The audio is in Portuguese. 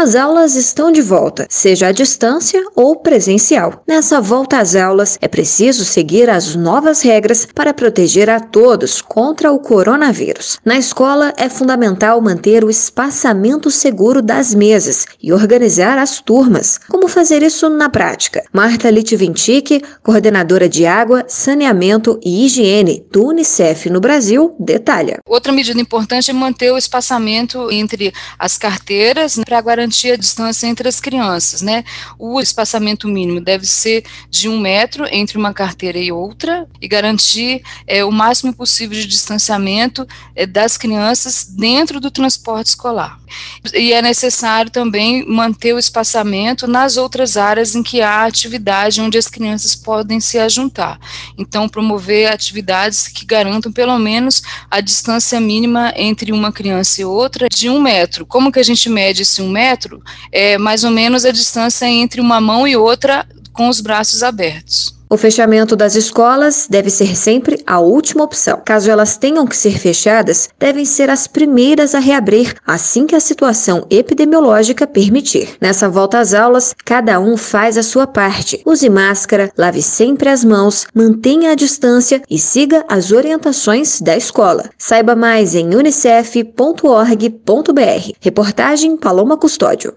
As aulas estão de volta, seja à distância ou presencial. Nessa volta às aulas, é preciso seguir as novas regras para proteger a todos contra o coronavírus. Na escola, é fundamental manter o espaçamento seguro das mesas e organizar as turmas. Como fazer isso na prática? Marta Litvintic, coordenadora de água, saneamento e higiene do Unicef no Brasil, detalha. Outra medida importante é manter o espaçamento entre as carteiras para garantir a distância entre as crianças, né? O espaçamento mínimo deve ser de um metro entre uma carteira e outra e garantir é, o máximo possível de distanciamento é, das crianças dentro do transporte escolar. E é necessário também manter o espaçamento nas outras áreas em que há atividade onde as crianças podem se ajuntar. Então, promover atividades que garantam pelo menos a distância mínima entre uma criança e outra de um metro. Como que a gente mede esse um metro? É mais ou menos a distância entre uma mão e outra com os braços abertos. O fechamento das escolas deve ser sempre a última opção. Caso elas tenham que ser fechadas, devem ser as primeiras a reabrir assim que a situação epidemiológica permitir. Nessa volta às aulas, cada um faz a sua parte. Use máscara, lave sempre as mãos, mantenha a distância e siga as orientações da escola. Saiba mais em unicef.org.br. Reportagem Paloma Custódio.